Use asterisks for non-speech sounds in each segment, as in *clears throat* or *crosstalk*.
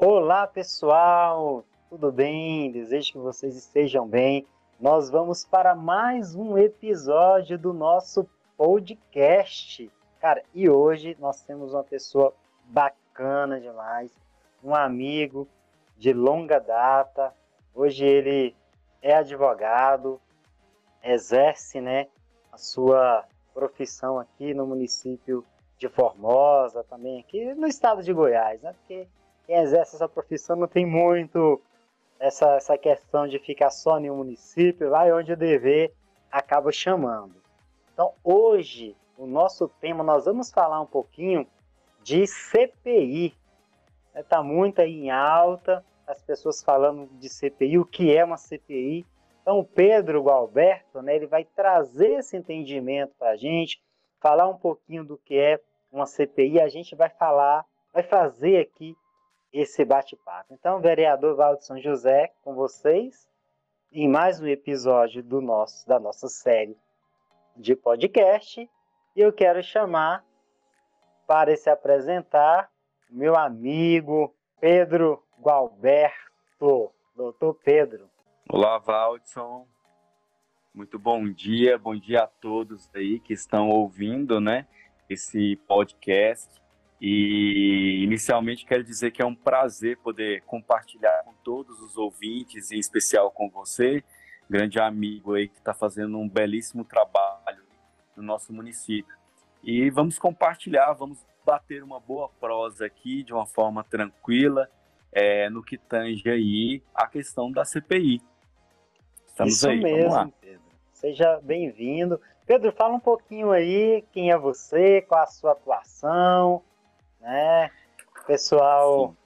Olá pessoal, tudo bem? Desejo que vocês estejam bem. Nós vamos para mais um episódio do nosso podcast. Cara, e hoje nós temos uma pessoa bacana demais, um amigo de longa data. Hoje ele é advogado, exerce, né, a sua profissão aqui no município de Formosa, também aqui no estado de Goiás, né? Porque quem exerce essa profissão não tem muito essa, essa questão de ficar só em um município, vai onde o dever acaba chamando. Então, hoje, o nosso tema, nós vamos falar um pouquinho de CPI. Está né, muito aí em alta, as pessoas falando de CPI, o que é uma CPI. Então, o Pedro Gualberto, né, ele vai trazer esse entendimento para a gente, falar um pouquinho do que é uma CPI, a gente vai falar, vai fazer aqui esse bate-papo. Então, vereador Valdo São José, com vocês, em mais um episódio do nosso, da nossa série de podcast. E eu quero chamar para se apresentar meu amigo Pedro Gualberto. Doutor Pedro. Olá, Valdson. Muito bom dia, bom dia a todos aí que estão ouvindo, né, esse podcast. E inicialmente quero dizer que é um prazer poder compartilhar com todos os ouvintes, em especial com você, grande amigo aí que está fazendo um belíssimo trabalho no nosso município. E vamos compartilhar, vamos bater uma boa prosa aqui de uma forma tranquila é, no que tange aí a questão da CPI. Estamos Isso aí, mesmo, Pedro. Seja bem-vindo. Pedro, fala um pouquinho aí quem é você, qual a sua atuação, né? Pessoal, Sim.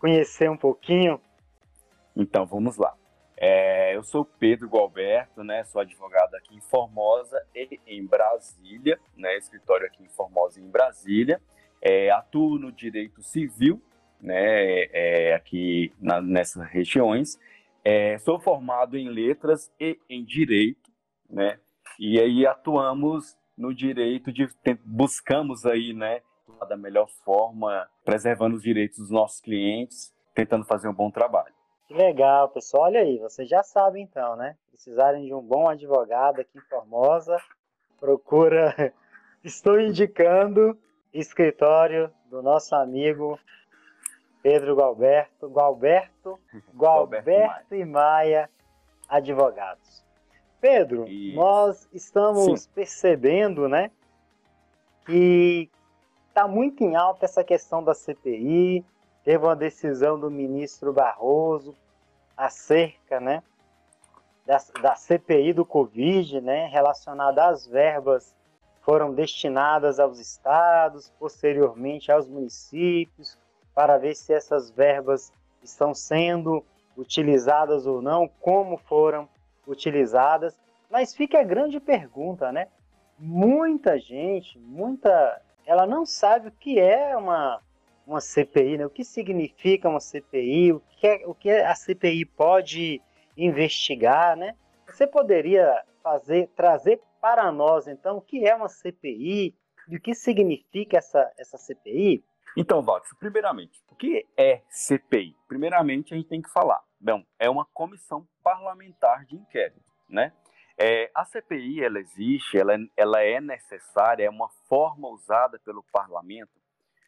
conhecer um pouquinho. Então, vamos lá. É, eu sou Pedro Gualberto, né? Sou advogado aqui em Formosa e em Brasília, né? Escritório aqui em Formosa e em Brasília. É, atuo no direito civil, né? É, aqui na, nessas regiões. É, sou formado em letras e em direito, né? E aí atuamos no direito de buscamos aí, né? Da melhor forma, preservando os direitos dos nossos clientes, tentando fazer um bom trabalho. Que legal, pessoal. Olha aí, vocês já sabem então, né? Precisarem de um bom advogado aqui em Formosa, procura. *laughs* Estou indicando escritório do nosso amigo Pedro Gualberto, Gualberto, Gualberto *laughs* e Maia Advogados. Pedro, Isso. nós estamos Sim. percebendo, né, que Está muito em alta essa questão da CPI. Teve uma decisão do ministro Barroso acerca né, da, da CPI do Covid, né, relacionada às verbas foram destinadas aos estados, posteriormente aos municípios, para ver se essas verbas estão sendo utilizadas ou não, como foram utilizadas. Mas fica a grande pergunta, né? Muita gente, muita ela não sabe o que é uma, uma CPI, né? o que significa uma CPI, o que, é, o que a CPI pode investigar, né? Você poderia fazer, trazer para nós, então, o que é uma CPI e o que significa essa, essa CPI? Então, Watson, primeiramente, o que é CPI? Primeiramente, a gente tem que falar. Bom, é uma comissão parlamentar de inquérito, né? É, a CPI ela existe, ela, ela é necessária, é uma forma usada pelo parlamento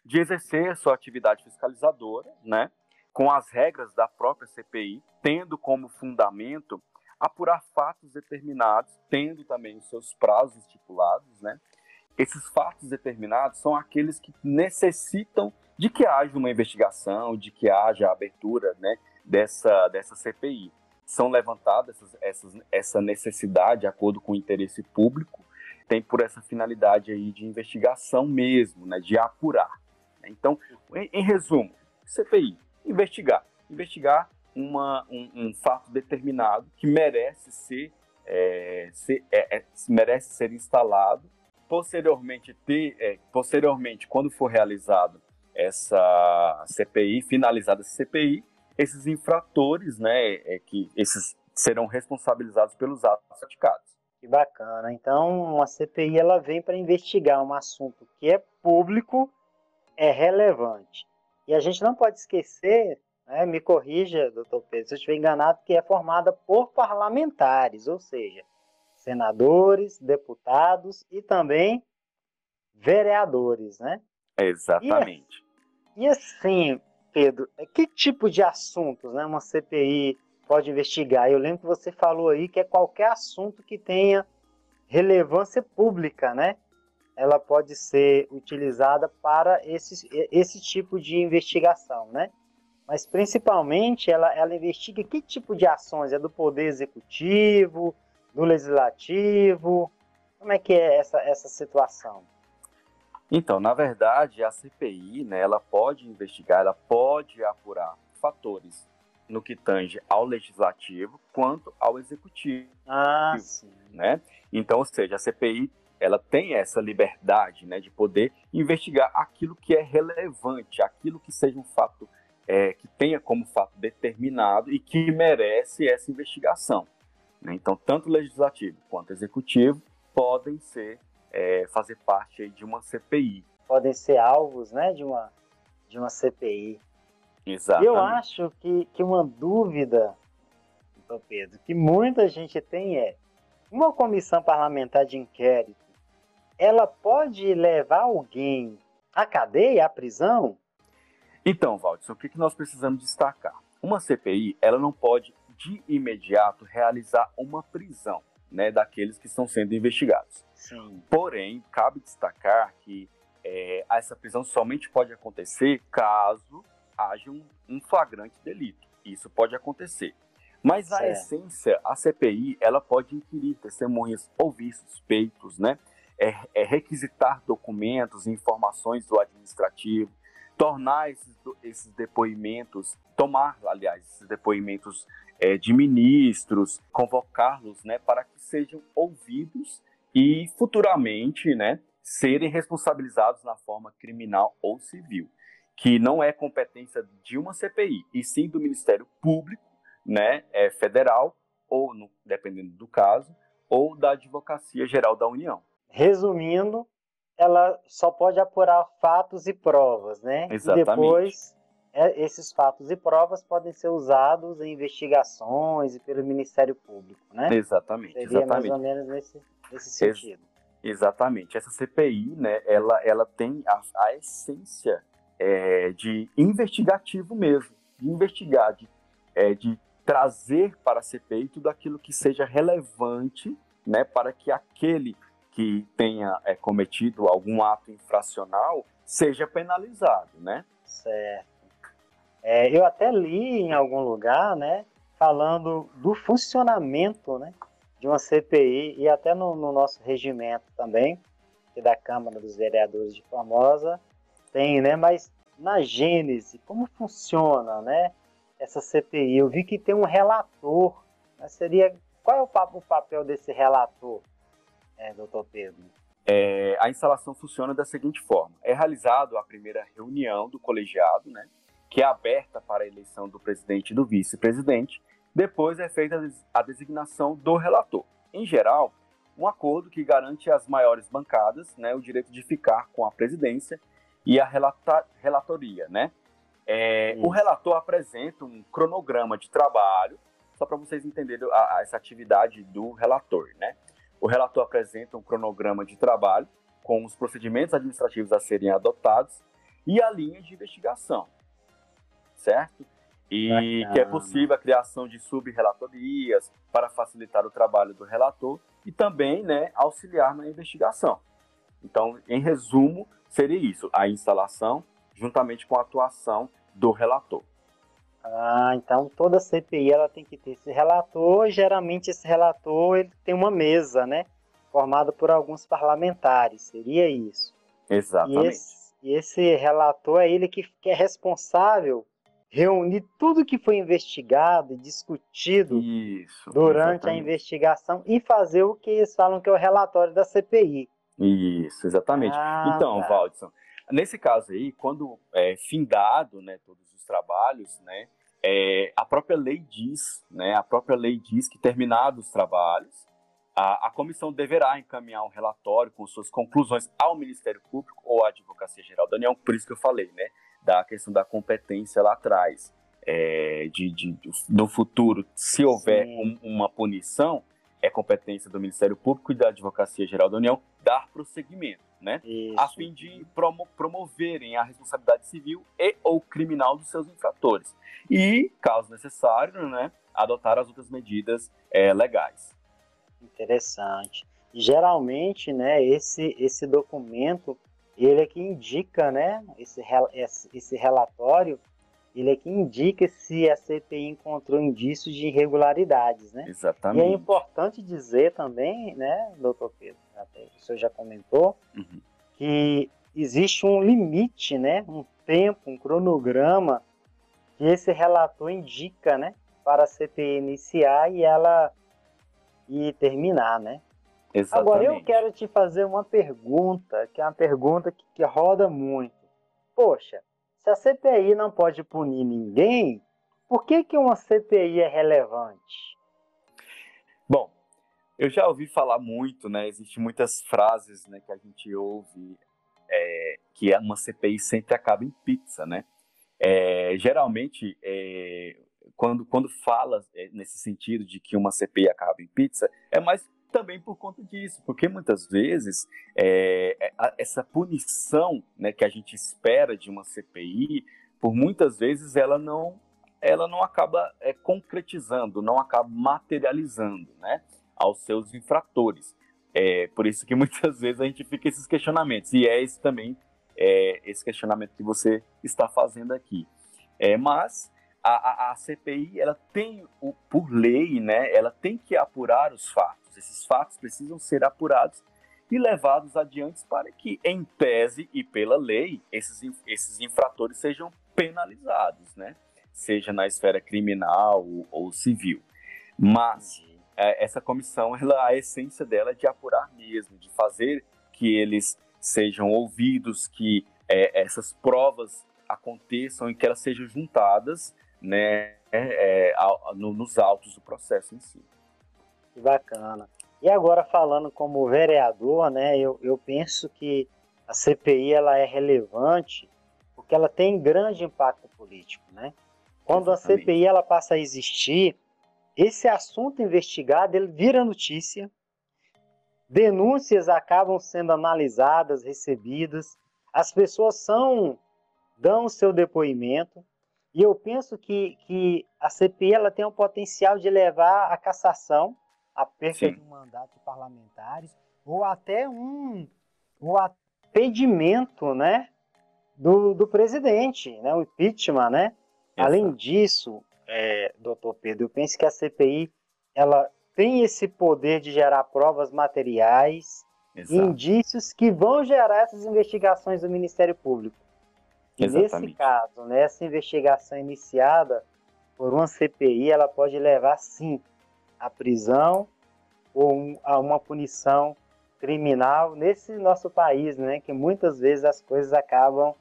de exercer sua atividade fiscalizadora, né, com as regras da própria CPI, tendo como fundamento apurar fatos determinados, tendo também os seus prazos estipulados, né? Esses fatos determinados são aqueles que necessitam de que haja uma investigação, de que haja a abertura, né, dessa dessa CPI são levantadas essas, essas, essa necessidade, de acordo com o interesse público, tem por essa finalidade aí de investigação mesmo, né, de apurar. Então, em, em resumo, CPI, investigar. Investigar uma, um, um, fato determinado que merece ser, é, ser é, é, merece ser instalado. Posteriormente, ter, é, posteriormente, quando for realizado essa CPI, finalizada essa CPI, esses infratores, né, é que esses serão responsabilizados pelos atos praticados. Que bacana. Então, uma CPI ela vem para investigar um assunto que é público, é relevante. E E a gente não pode esquecer, né, me corrija, doutor Pedro, se eu estiver enganado, que é formada por parlamentares, ou seja, senadores, deputados e também vereadores, né? Exatamente. E, e assim, Pedro, que tipo de assuntos né, uma CPI pode investigar? Eu lembro que você falou aí que é qualquer assunto que tenha relevância pública, né? Ela pode ser utilizada para esse, esse tipo de investigação, né? Mas principalmente ela, ela investiga que tipo de ações? É do Poder Executivo, do Legislativo? Como é que é essa, essa situação? Então, na verdade, a CPI, né, ela pode investigar, ela pode apurar fatores no que tange ao legislativo quanto ao executivo. Ah, sim. Né? Então, ou seja, a CPI ela tem essa liberdade né, de poder investigar aquilo que é relevante, aquilo que seja um fato é, que tenha como fato determinado e que merece essa investigação. Né? Então, tanto o legislativo quanto o executivo podem ser é, fazer parte de uma CPI. Podem ser alvos né, de, uma, de uma CPI. Exatamente. Eu acho que, que uma dúvida, Pedro, que muita gente tem é: uma comissão parlamentar de inquérito, ela pode levar alguém à cadeia, à prisão? Então, Valdson, o que, que nós precisamos destacar? Uma CPI, ela não pode de imediato realizar uma prisão né, daqueles que estão sendo investigados. Sim. Porém, cabe destacar que é, essa prisão somente pode acontecer caso haja um, um flagrante delito. Isso pode acontecer. Mas certo. essência, a CPI, ela pode inquirir testemunhas, ouvir suspeitos, né? É, é requisitar documentos, informações do administrativo, tornar esses, esses depoimentos, tomar, aliás, esses depoimentos é, de ministros, convocá-los né, para que sejam ouvidos e futuramente né, serem responsabilizados na forma criminal ou civil, que não é competência de uma CPI, e sim do Ministério Público né, é, Federal, ou, no, dependendo do caso, ou da Advocacia Geral da União. Resumindo, ela só pode apurar fatos e provas, né? Exatamente. E depois é, esses fatos e provas podem ser usados em investigações e pelo Ministério Público, né? Exatamente. Seria exatamente. mais ou menos nesse, nesse sentido. Ex exatamente. Essa CPI, né, ela, ela tem a, a essência é, de investigativo mesmo, de investigar, de, é, de trazer para a CPI tudo aquilo que seja relevante, né, para que aquele que tenha é, cometido algum ato infracional seja penalizado, né? Certo. É, eu até li em algum lugar, né, falando do funcionamento, né, de uma CPI e até no, no nosso regimento também, que da Câmara dos Vereadores de Formosa tem, né, mas na gênese, como funciona, né, essa CPI? Eu vi que tem um relator, né, seria qual é o, o papel desse relator, é, doutor Pedro? É, a instalação funciona da seguinte forma: é realizado a primeira reunião do colegiado, né? que é aberta para a eleição do presidente e do vice-presidente. Depois é feita a designação do relator. Em geral, um acordo que garante às maiores bancadas né, o direito de ficar com a presidência e a relata relatoria. Né? É, o relator apresenta um cronograma de trabalho, só para vocês entenderem a, a, essa atividade do relator. Né? O relator apresenta um cronograma de trabalho com os procedimentos administrativos a serem adotados e a linha de investigação certo? E Bacana. que é possível a criação de sub-relatorias para facilitar o trabalho do relator e também né, auxiliar na investigação. Então, em resumo, seria isso: a instalação juntamente com a atuação do relator. Ah, então toda CPI ela tem que ter esse relator. Geralmente esse relator ele tem uma mesa, né, formada por alguns parlamentares. Seria isso. Exatamente. E esse, e esse relator é ele que, que é responsável reunir tudo que foi investigado e discutido Isso, durante exatamente. a investigação e fazer o que eles falam que é o relatório da CPI. Isso, exatamente. Ah, então, tá. Valdson, nesse caso aí, quando é findado né, todos os trabalhos, né, é, a própria lei diz, né, a própria lei diz que terminados os trabalhos, a, a, comissão deverá encaminhar um relatório com suas conclusões ao Ministério Público ou à Advocacia Geral da União, por isso que eu falei, né? Da questão da competência lá atrás. É, de, de, no futuro, se houver um, uma punição, é competência do Ministério Público e da Advocacia Geral da União dar prosseguimento, né? Isso. A fim de promo promoverem a responsabilidade civil e ou criminal dos seus infratores. E, caso necessário, né, adotar as outras medidas é, legais. Interessante. Geralmente, né, esse, esse documento, ele é que indica, né, esse, esse relatório, ele é que indica se a CPI encontrou indícios de irregularidades, né? Exatamente. E é importante dizer também, né, doutor Pedro, até o senhor já comentou, uhum. que existe um limite, né, um tempo, um cronograma que esse relator indica, né, para a CPI iniciar e ela e terminar, né? Exatamente. Agora eu quero te fazer uma pergunta, que é uma pergunta que, que roda muito. Poxa, se a CPI não pode punir ninguém, por que, que uma CPI é relevante? Bom, eu já ouvi falar muito, né? Existem muitas frases né, que a gente ouve é, que uma CPI sempre acaba em pizza, né? É, geralmente, é, quando, quando fala é, nesse sentido de que uma CPI acaba em pizza, é mais também por conta disso, porque muitas vezes é, é essa punição né, que a gente espera de uma CPI, por muitas vezes ela não, ela não acaba é, concretizando, não acaba materializando né, aos seus infratores. É, por isso que *laughs* muitas vezes a gente fica esses questionamentos, e é esse também é, esse questionamento que você está fazendo aqui. É, mas a, a, a, CPI, ela tem, o, por lei, né, ela tem que apurar os fatos. Esses fatos precisam ser apurados e levados adiante para que, em tese e pela lei, esses, esses infratores sejam penalizados, né? Seja na esfera criminal ou, ou civil. Mas é, essa comissão, ela, a essência dela é de apurar mesmo, de fazer que eles sejam ouvidos, que é, essas provas aconteçam e que elas sejam juntadas né, é, é no, nos autos do processo em si. Que bacana. E agora falando como vereador, né, eu, eu penso que a CPI ela é relevante porque ela tem grande impacto político, né? Quando Exatamente. a CPI ela passa a existir, esse assunto investigado ele vira notícia, denúncias acabam sendo analisadas, recebidas, as pessoas são dão o seu depoimento, e eu penso que, que a CPI ela tem o potencial de levar a cassação, a perda Sim. de um mandato de parlamentares, ou até um o impedimento né, do, do presidente, né, o impeachment. Né? Exato. Além disso, é, doutor Pedro, eu penso que a CPI ela tem esse poder de gerar provas materiais, Exato. indícios que vão gerar essas investigações do Ministério Público. E nesse caso, nessa investigação iniciada por uma CPI, ela pode levar sim à prisão ou a uma punição criminal nesse nosso país, né? Que muitas vezes as coisas acabam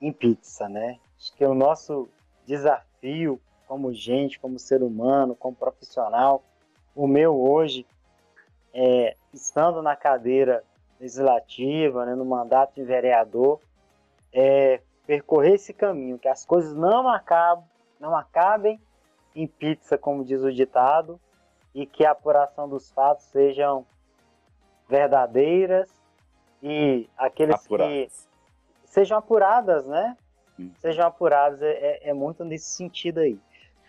em pizza, né? Acho que o nosso desafio como gente, como ser humano, como profissional, o meu hoje, é, estando na cadeira legislativa, né, no mandato de vereador, é, percorrer esse caminho, que as coisas não acabem, não acabem em pizza, como diz o ditado, e que a apuração dos fatos sejam verdadeiras e aqueles apuradas. que sejam apuradas, né? Hum. Sejam apuradas, é, é, é, muito nesse sentido aí.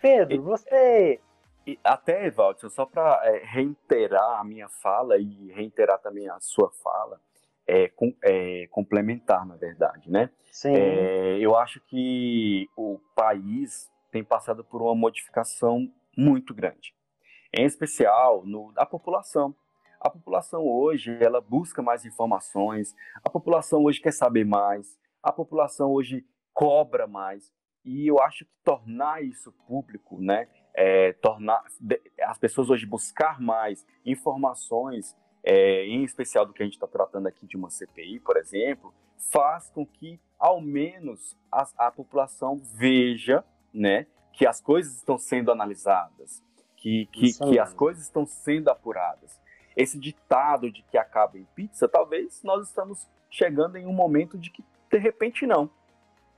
Pedro, e, você. E até, Evaldo, só para é, reiterar a minha fala e reiterar também a sua fala, é, com, é, complementar, na verdade, né? Sim. É, eu acho que o país tem passado por uma modificação muito grande, em especial no, população. A população hoje ela busca mais informações, a população hoje quer saber mais, a população hoje cobra mais e eu acho que tornar isso público, né, é, tornar as pessoas hoje buscar mais informações é, em especial do que a gente está tratando aqui de uma CPI, por exemplo, faz com que, ao menos, a, a população veja né, que as coisas estão sendo analisadas, que, que, que as coisas estão sendo apuradas. Esse ditado de que acaba em pizza, talvez nós estamos chegando em um momento de que, de repente, não.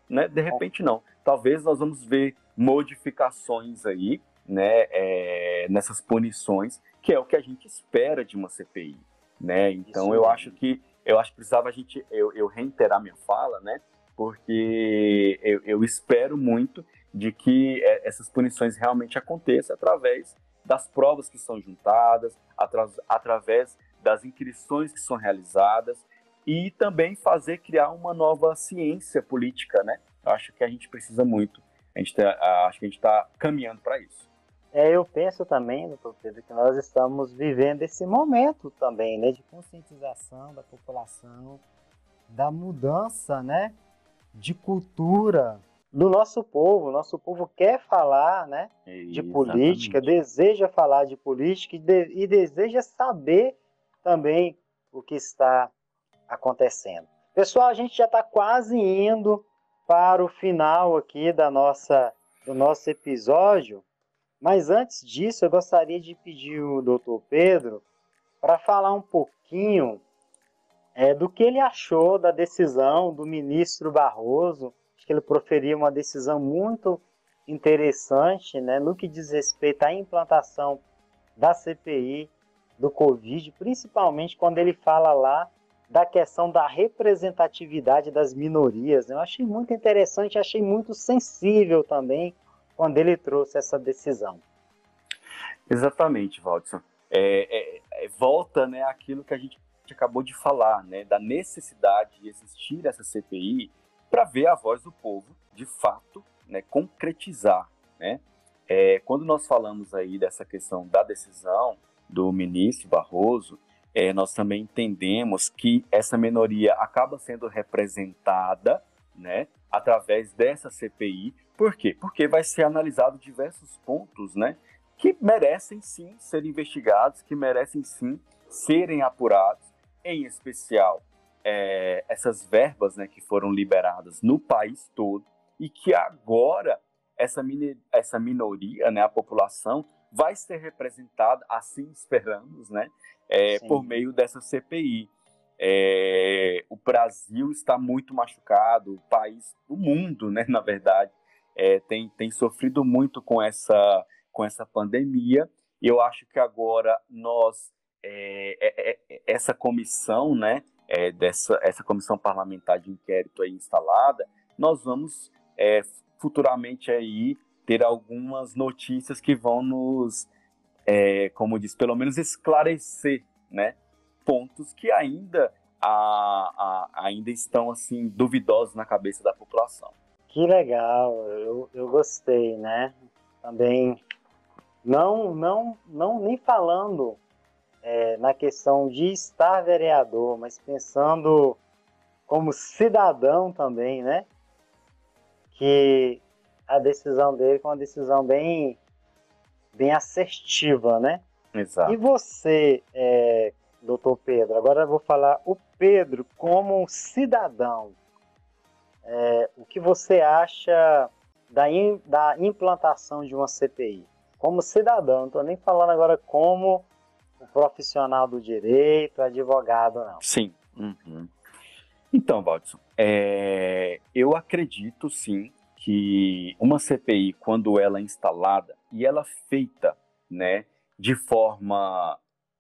né? De repente não. Talvez nós vamos ver modificações aí, né? É, nessas punições, que é o que a gente espera de uma CPI, né? Então Isso eu mesmo. acho que eu acho que precisava a gente eu, eu reiterar minha fala, né? Porque eu, eu espero muito de que é, essas punições realmente aconteçam através das provas que são juntadas, atra através das inscrições que são realizadas e também fazer criar uma nova ciência política, né? Eu acho que a gente precisa muito. A gente tá, acho que a gente está caminhando para isso. É, eu penso também, doutor Pedro, que nós estamos vivendo esse momento também, né, de conscientização da população, da mudança, né, de cultura do nosso povo. Nosso povo quer falar, né, de política, deseja falar de política e, de, e deseja saber também o que está acontecendo. Pessoal, a gente já está quase indo para o final aqui da nossa, do nosso episódio, mas antes disso eu gostaria de pedir o doutor Pedro para falar um pouquinho é, do que ele achou da decisão do ministro Barroso. Ele proferiu uma decisão muito interessante né, no que diz respeito à implantação da CPI do Covid, principalmente quando ele fala lá da questão da representatividade das minorias. Eu achei muito interessante, achei muito sensível também quando ele trouxe essa decisão. Exatamente, Valdson. É, é, é, volta né, aquilo que a gente acabou de falar, né, da necessidade de existir essa CPI para ver a voz do povo, de fato, né, concretizar. Né? É, quando nós falamos aí dessa questão da decisão do ministro Barroso, é, nós também entendemos que essa minoria acaba sendo representada né, através dessa CPI. Por quê? Porque vai ser analisado diversos pontos né, que merecem sim ser investigados, que merecem sim serem apurados, em especial é, essas verbas né, que foram liberadas no país todo e que agora essa, essa minoria, né, a população, vai ser representada, assim esperamos, né, é, por meio dessa CPI. É, o Brasil está muito machucado, o país, o mundo, né, na verdade, é, tem, tem sofrido muito com essa, com essa pandemia. E eu acho que agora nós, é, é, é, essa comissão, né, dessa essa comissão parlamentar de inquérito aí instalada, nós vamos futuramente aí ter algumas notícias que vão nos é, como diz, pelo menos esclarecer, né, pontos que ainda a, a, ainda estão assim duvidosos na cabeça da população. Que legal, eu, eu gostei, né? Também não não não nem falando é, na questão de estar vereador, mas pensando como cidadão também, né? Que a decisão dele foi uma decisão bem bem assertiva, né? Exato. E você, é, doutor Pedro, agora eu vou falar o Pedro como um cidadão. É, o que você acha da, in, da implantação de uma CPI? Como cidadão, não estou nem falando agora como um profissional do direito, advogado, não. Sim. Uhum. Então, Valdson, é, eu acredito sim que uma CPI, quando ela é instalada e ela feita né, de forma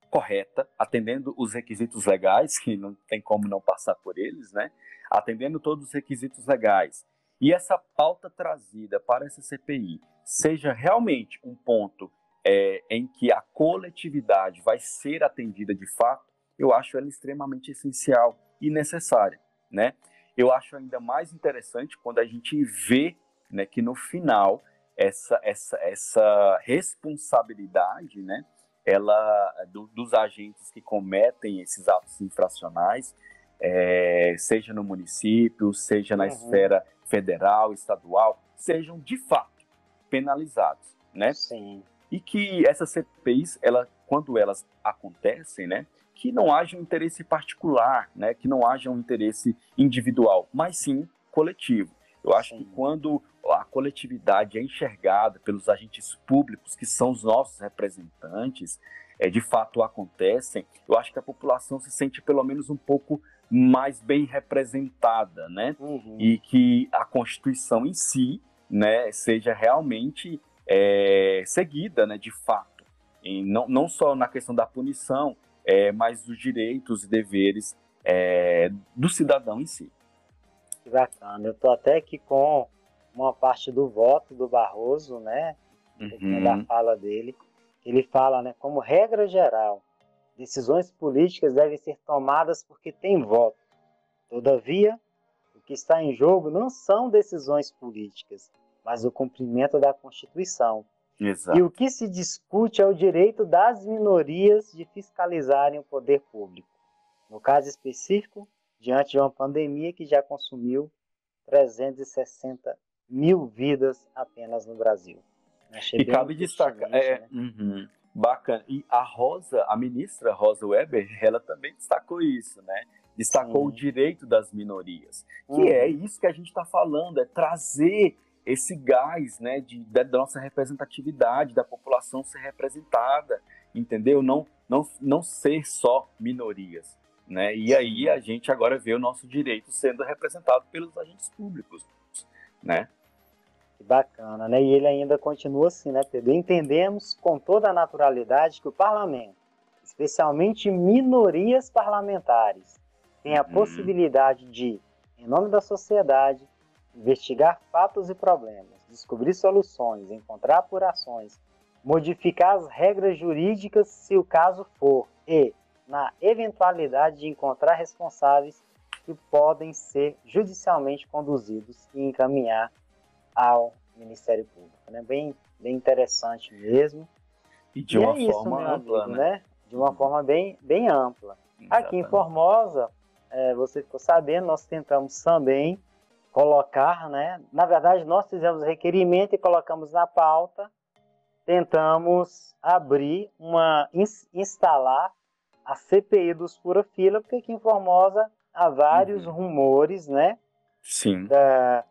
correta, atendendo os requisitos legais, que não tem como não passar por eles, né? atendendo todos os requisitos legais, e essa pauta trazida para essa CPI seja realmente um ponto é, em que a coletividade vai ser atendida de fato, eu acho ela extremamente essencial e necessária. Né? eu acho ainda mais interessante quando a gente vê né, que no final essa, essa, essa responsabilidade né, ela, do, dos agentes que cometem esses atos infracionais, é, seja no município, seja na uhum. esfera federal, estadual, sejam de fato penalizados, né? Sim. E que essas CPIs, ela, quando elas acontecem, né, que não haja um interesse particular, né, que não haja um interesse individual, mas sim coletivo. Eu acho que quando a coletividade é enxergada pelos agentes públicos, que são os nossos representantes, é, de fato acontecem, eu acho que a população se sente pelo menos um pouco mais bem representada, né? Uhum. E que a Constituição em si, né, seja realmente é, seguida, né, de fato. E não, não só na questão da punição, é, mas dos direitos e deveres é, do cidadão em si. Que bacana. Eu estou até aqui com uma parte do voto do Barroso, né? Uhum. Da fala dele. Ele fala, né, como regra geral, Decisões políticas devem ser tomadas porque tem voto. Todavia, o que está em jogo não são decisões políticas, mas o cumprimento da Constituição. Exato. E o que se discute é o direito das minorias de fiscalizarem o poder público. No caso específico, diante de uma pandemia que já consumiu 360 mil vidas apenas no Brasil. Achei e cabe destacar. É, né? uhum. Bacana. E a Rosa, a ministra Rosa Weber, ela também destacou isso, né? Destacou Sim. o direito das minorias. Que é uhum. isso que a gente está falando, é trazer esse gás, né, de, da nossa representatividade, da população ser representada, entendeu? Não, não, não ser só minorias, né? E aí a gente agora vê o nosso direito sendo representado pelos agentes públicos, né? Que bacana, né? E ele ainda continua assim, né, Pedro? Entendemos com toda a naturalidade que o parlamento, especialmente minorias parlamentares, tem a uhum. possibilidade de, em nome da sociedade, investigar fatos e problemas, descobrir soluções, encontrar apurações, modificar as regras jurídicas se o caso for e, na eventualidade de encontrar responsáveis que podem ser judicialmente conduzidos e encaminhar ao Ministério Público. Né? Bem, bem interessante mesmo. E de e uma é forma isso, ampla, amigo, né? né? De uma forma bem, bem ampla. Exatamente. Aqui em Formosa, é, você ficou sabendo, nós tentamos também colocar, né? Na verdade, nós fizemos requerimento e colocamos na pauta, tentamos abrir uma instalar a CPI dos Pura Fila, porque aqui em Formosa há vários uhum. rumores, né? Sim. Da,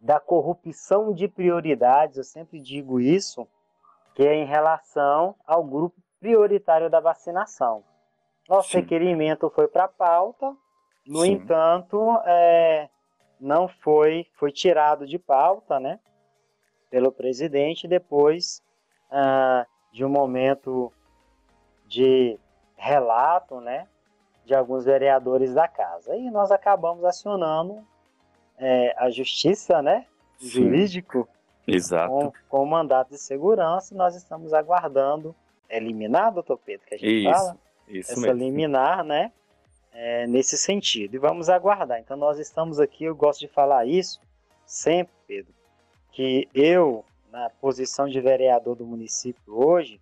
da corrupção de prioridades, eu sempre digo isso, que é em relação ao grupo prioritário da vacinação. Nosso Sim. requerimento foi para a pauta, no Sim. entanto, é, não foi, foi tirado de pauta, né, pelo presidente depois ah, de um momento de relato, né, de alguns vereadores da casa. E nós acabamos acionando é, a justiça, né? Sim. Jurídico. Exato. Com, com o mandato de segurança, nós estamos aguardando eliminar, doutor Pedro, que a gente isso, fala. Isso essa mesmo. liminar, né? É, nesse sentido. E vamos aguardar. Então, nós estamos aqui, eu gosto de falar isso sempre, Pedro, que eu, na posição de vereador do município hoje,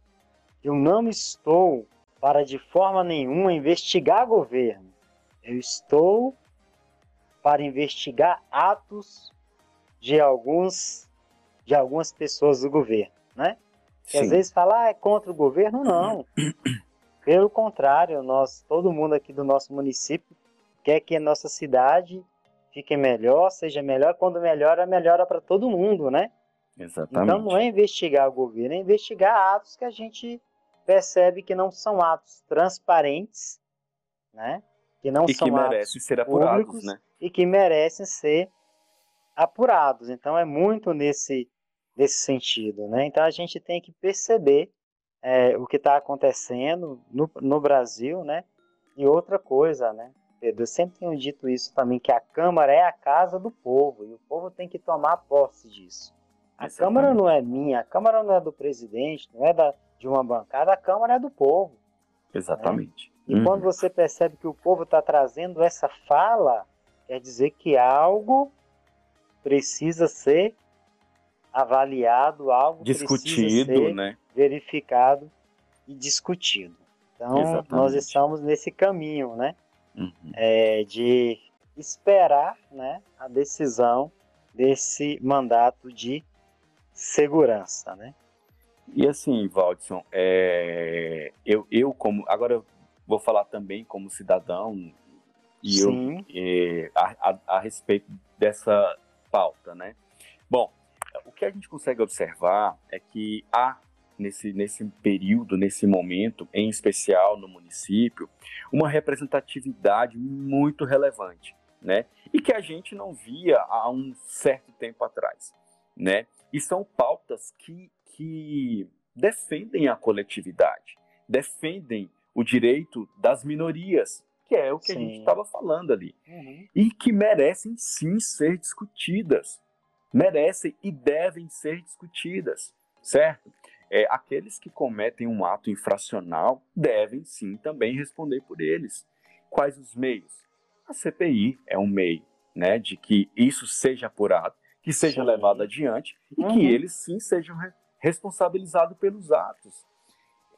eu não estou para de forma nenhuma investigar governo. Eu estou para investigar atos de alguns de algumas pessoas do governo, né? Que às vezes fala ah, é contra o governo, não. *clears throat* Pelo contrário, nós, todo mundo aqui do nosso município quer que a nossa cidade fique melhor, seja melhor. Quando melhora, melhora para todo mundo, né? Exatamente. Então não é investigar o governo, é investigar atos que a gente percebe que não são atos transparentes, né? Que não e são que merecem ser apurados, públicos, né? e que merecem ser apurados. Então é muito nesse, nesse sentido. Né? Então a gente tem que perceber é, o que está acontecendo no, no Brasil, né? E outra coisa, né? Pedro, eu sempre tenho dito isso também, que a Câmara é a casa do povo, e o povo tem que tomar posse disso. A Exatamente. Câmara não é minha, a Câmara não é do presidente, não é da, de uma bancada, a Câmara é do povo. Exatamente. Né? E uhum. quando você percebe que o povo está trazendo essa fala, quer dizer que algo precisa ser avaliado, algo discutido, ser né? Verificado e discutido. Então, Exatamente. nós estamos nesse caminho, né? Uhum. É, de esperar né, a decisão desse mandato de segurança, né? E assim, Valdson, é, eu, eu como agora eu vou falar também como cidadão e eu, é, a, a, a, respeito dessa pauta, né? Bom, o que a gente consegue observar é que há nesse, nesse período, nesse momento, em especial no município, uma representatividade muito relevante, né? E que a gente não via há um certo tempo atrás, né? E são pautas que, que defendem a coletividade, defendem o direito das minorias, que é o que sim. a gente estava falando ali, uhum. e que merecem sim ser discutidas, merecem e devem ser discutidas, certo? É, aqueles que cometem um ato infracional devem sim também responder por eles. Quais os meios? A CPI é um meio, né, de que isso seja apurado, que seja sim. levado adiante e uhum. que eles sim sejam responsabilizados pelos atos.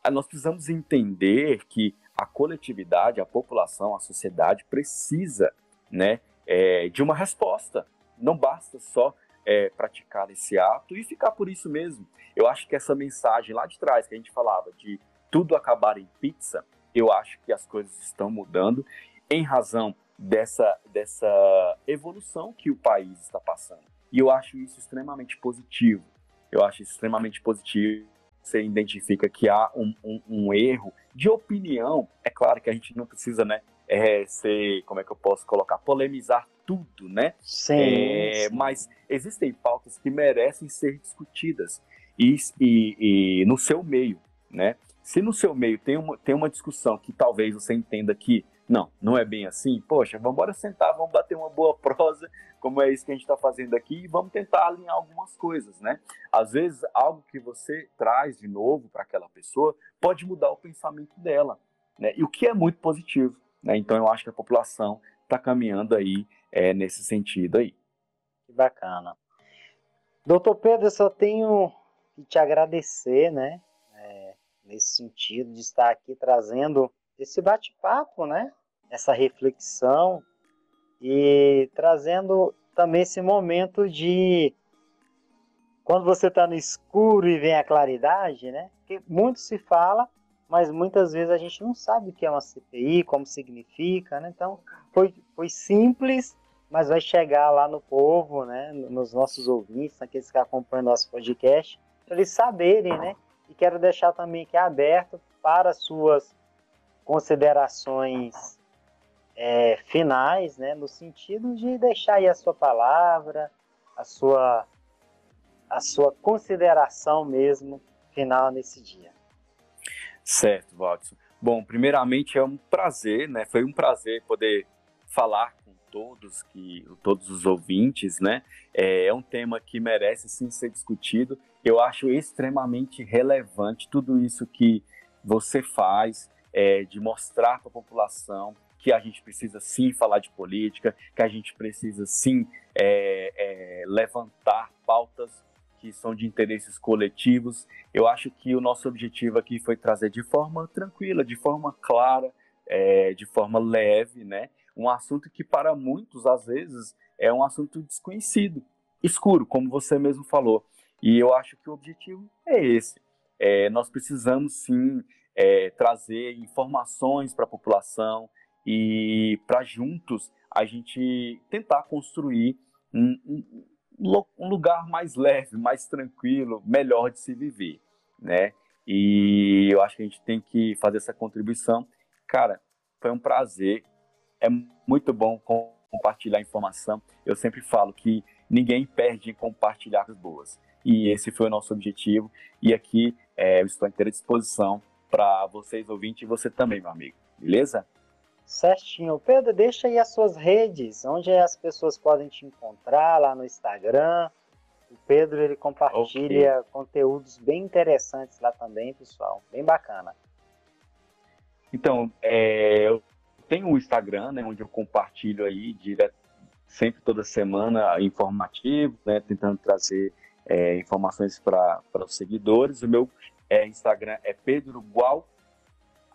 Ah, nós precisamos entender que a coletividade, a população, a sociedade precisa, né, é, de uma resposta. Não basta só é, praticar esse ato e ficar por isso mesmo. Eu acho que essa mensagem lá de trás que a gente falava de tudo acabar em pizza, eu acho que as coisas estão mudando em razão dessa, dessa evolução que o país está passando. E eu acho isso extremamente positivo. Eu acho extremamente positivo. Você identifica que há um, um, um erro de opinião. É claro que a gente não precisa, né, é, ser, como é que eu posso colocar, polemizar tudo, né? Sim, é, sim. Mas existem pautas que merecem ser discutidas e, e, e, no seu meio, né? Se no seu meio tem uma, tem uma discussão que talvez você entenda que não, não é bem assim, poxa, vamos embora sentar, vamos bater uma boa prosa, como é isso que a gente está fazendo aqui, e vamos tentar alinhar algumas coisas, né? Às vezes, algo que você traz de novo para aquela pessoa pode mudar o pensamento dela, né? E o que é muito positivo, né? Então, eu acho que a população está caminhando aí é, nesse sentido aí. Que bacana. Doutor Pedro, eu só tenho que te agradecer, né? É, nesse sentido de estar aqui trazendo esse bate-papo, né? Essa reflexão e trazendo também esse momento de quando você está no escuro e vem a claridade, né? Porque muito se fala, mas muitas vezes a gente não sabe o que é uma CPI, como significa, né? Então, foi, foi simples, mas vai chegar lá no povo, né? Nos nossos ouvintes, naqueles que acompanham nosso podcast, para eles saberem, né? E quero deixar também aqui aberto para suas considerações é, finais, né? No sentido de deixar aí a sua palavra, a sua, a sua consideração mesmo final nesse dia. Certo, Watson. Bom, primeiramente é um prazer, né? Foi um prazer poder falar com todos que todos os ouvintes, né? É, é um tema que merece sim ser discutido. Eu acho extremamente relevante tudo isso que você faz, é, de mostrar para a população que a gente precisa sim falar de política, que a gente precisa sim é, é, levantar pautas que são de interesses coletivos. Eu acho que o nosso objetivo aqui foi trazer de forma tranquila, de forma clara, é, de forma leve, né? Um assunto que para muitos, às vezes, é um assunto desconhecido, escuro, como você mesmo falou. E eu acho que o objetivo é esse. É, nós precisamos sim é, trazer informações para a população e para juntos a gente tentar construir um, um, um lugar mais leve, mais tranquilo, melhor de se viver, né? E eu acho que a gente tem que fazer essa contribuição. Cara, foi um prazer. É muito bom compartilhar informação. Eu sempre falo que ninguém perde em compartilhar coisas boas. E esse foi o nosso objetivo. E aqui é, eu estou à inteira disposição para vocês ouvintes e você também, meu amigo. Beleza? Certinho. Pedro, deixa aí as suas redes, onde as pessoas podem te encontrar lá no Instagram. O Pedro ele compartilha okay. conteúdos bem interessantes lá também, pessoal. Bem bacana. Então, é, eu tenho o Instagram, né, onde eu compartilho aí direto, sempre toda semana informativo, né, tentando trazer é, informações para os seguidores. O meu é, Instagram é Pedro Gual,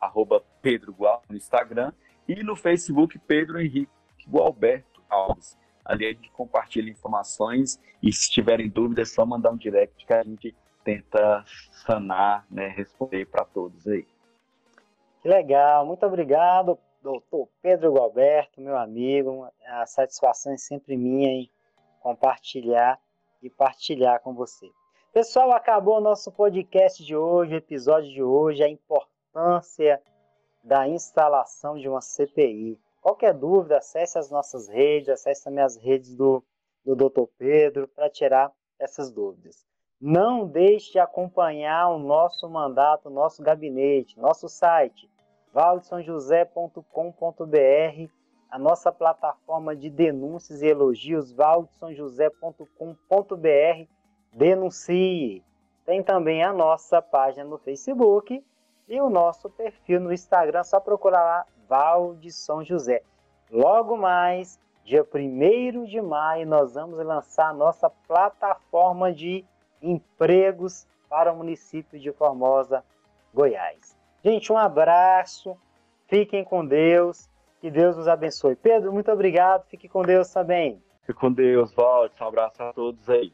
arroba Pedro Gual no Instagram. E no Facebook, Pedro Henrique Gualberto Alves. Ali a gente compartilha informações e se tiverem dúvidas, é só mandar um direct que a gente tenta sanar, né, responder para todos aí. Que legal, muito obrigado, doutor Pedro Gualberto, meu amigo. A satisfação é sempre minha em compartilhar e partilhar com você. Pessoal, acabou o nosso podcast de hoje, o episódio de hoje, a importância da instalação de uma CPI. Qualquer dúvida, acesse as nossas redes, acesse também as redes do, do Dr. Pedro para tirar essas dúvidas. Não deixe de acompanhar o nosso mandato, nosso gabinete, nosso site, valdesonjosé.com.br, a nossa plataforma de denúncias e elogios, valdesonjosé.com.br, denuncie. Tem também a nossa página no Facebook e o nosso perfil no Instagram, só procurar lá Val de São José. Logo mais, dia 1 de maio, nós vamos lançar a nossa plataforma de empregos para o município de Formosa, Goiás. Gente, um abraço, fiquem com Deus, que Deus nos abençoe. Pedro, muito obrigado, fique com Deus também. Fique com Deus, Valdes, um abraço a todos aí.